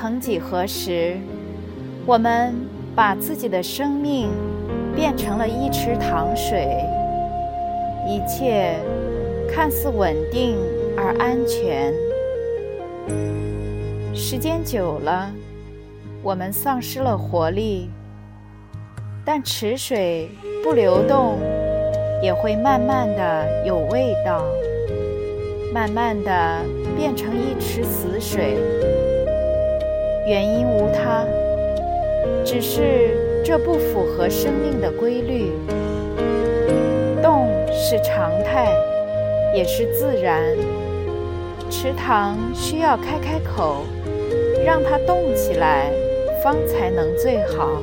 曾几何时，我们把自己的生命变成了一池塘水，一切看似稳定而安全。时间久了，我们丧失了活力，但池水不流动，也会慢慢的有味道，慢慢的变成一池死水。原因无他，只是这不符合生命的规律。动是常态，也是自然。池塘需要开开口，让它动起来，方才能最好。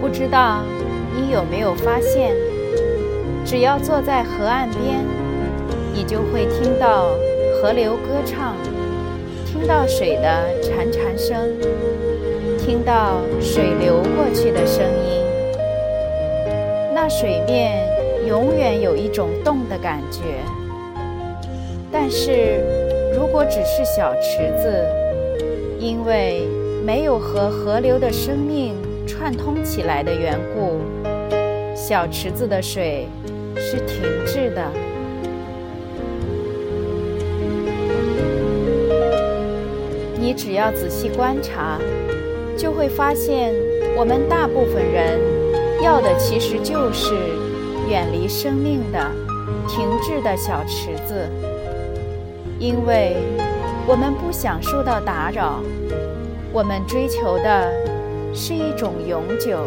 不知道你有没有发现，只要坐在河岸边。你就会听到河流歌唱，听到水的潺潺声，听到水流过去的声音。那水面永远有一种动的感觉。但是，如果只是小池子，因为没有和河流的生命串通起来的缘故，小池子的水是停滞的。只要仔细观察，就会发现，我们大部分人要的其实就是远离生命的、停滞的小池子，因为我们不想受到打扰，我们追求的是一种永久，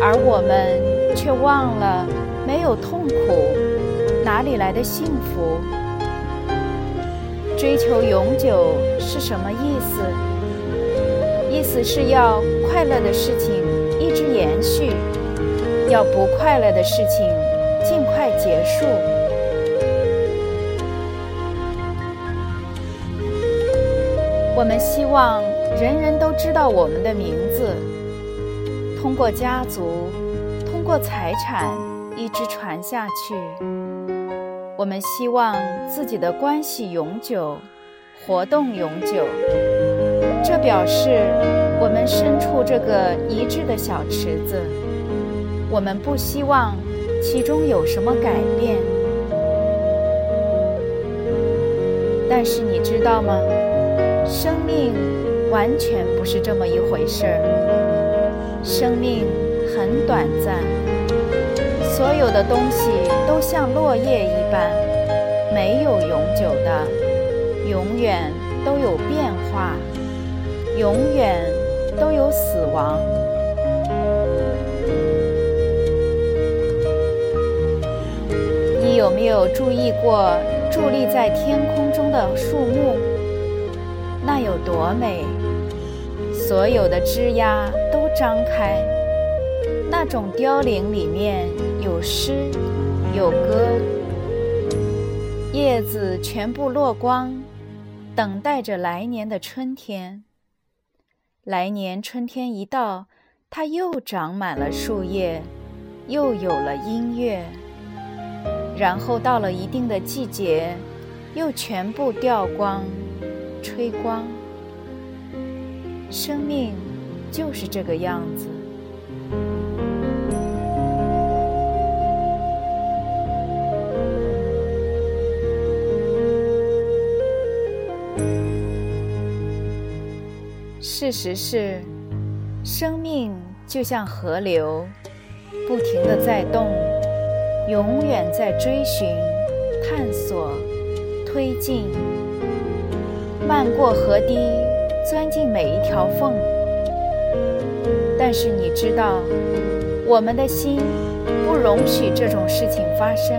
而我们却忘了，没有痛苦，哪里来的幸福？追求永久是什么意思？意思是要快乐的事情一直延续，要不快乐的事情尽快结束。我们希望人人都知道我们的名字，通过家族，通过财产一直传下去。我们希望自己的关系永久，活动永久。这表示我们身处这个一致的小池子。我们不希望其中有什么改变。但是你知道吗？生命完全不是这么一回事儿。生命很短暂。所有的东西都像落叶一般，没有永久的，永远都有变化，永远都有死亡。你有没有注意过伫立在天空中的树木？那有多美！所有的枝桠都张开，那种凋零里面。有诗，有歌，叶子全部落光，等待着来年的春天。来年春天一到，它又长满了树叶，又有了音乐。然后到了一定的季节，又全部掉光，吹光。生命就是这个样子。事实是，生命就像河流，不停的在动，永远在追寻、探索、推进，漫过河堤，钻进每一条缝。但是你知道，我们的心不容许这种事情发生。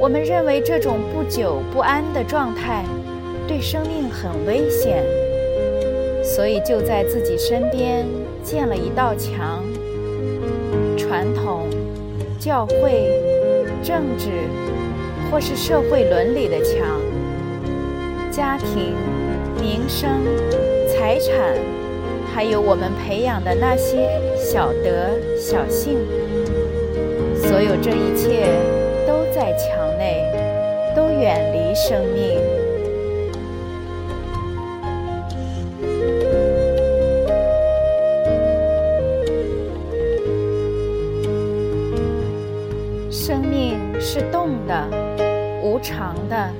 我们认为这种不久不安的状态对生命很危险，所以就在自己身边建了一道墙。传统、教会、政治或是社会伦理的墙，家庭、民生、财产，还有我们培养的那些小德小幸，所有这一切都在墙内，都远离生命。动的、无常的，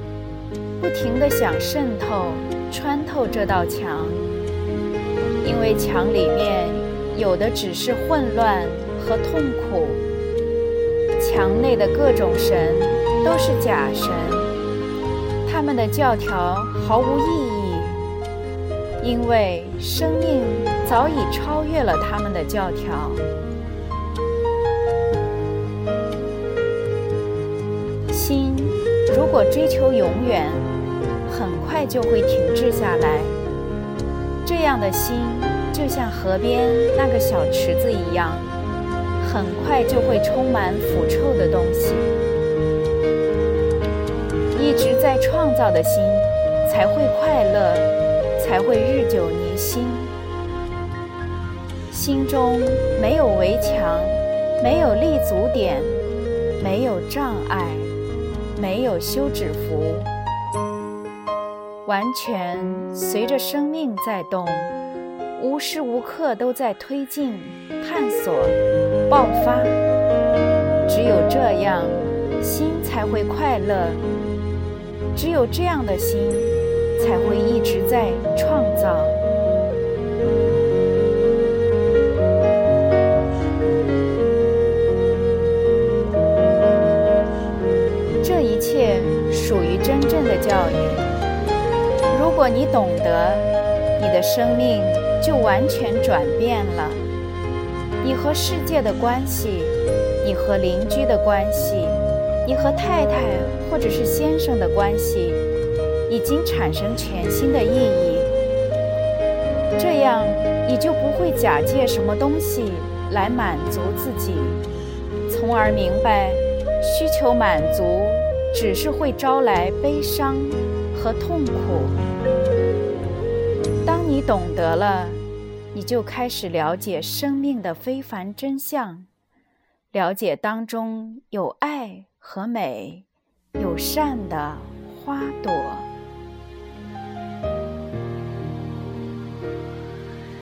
不停地想渗透、穿透这道墙，因为墙里面有的只是混乱和痛苦。墙内的各种神都是假神，他们的教条毫无意义，因为生命早已超越了他们的教条。如果追求永远，很快就会停滞下来。这样的心就像河边那个小池子一样，很快就会充满腐臭的东西。一直在创造的心才会快乐，才会日久弥新。心中没有围墙，没有立足点，没有障碍。没有休止符，完全随着生命在动，无时无刻都在推进、探索、爆发。只有这样，心才会快乐；只有这样的心，才会一直在创造。如果你懂得，你的生命就完全转变了。你和世界的关系，你和邻居的关系，你和太太或者是先生的关系，已经产生全新的意义。这样，你就不会假借什么东西来满足自己，从而明白需求满足。只是会招来悲伤和痛苦。你懂得了，你就开始了解生命的非凡真相，了解当中有爱和美，有善的花朵。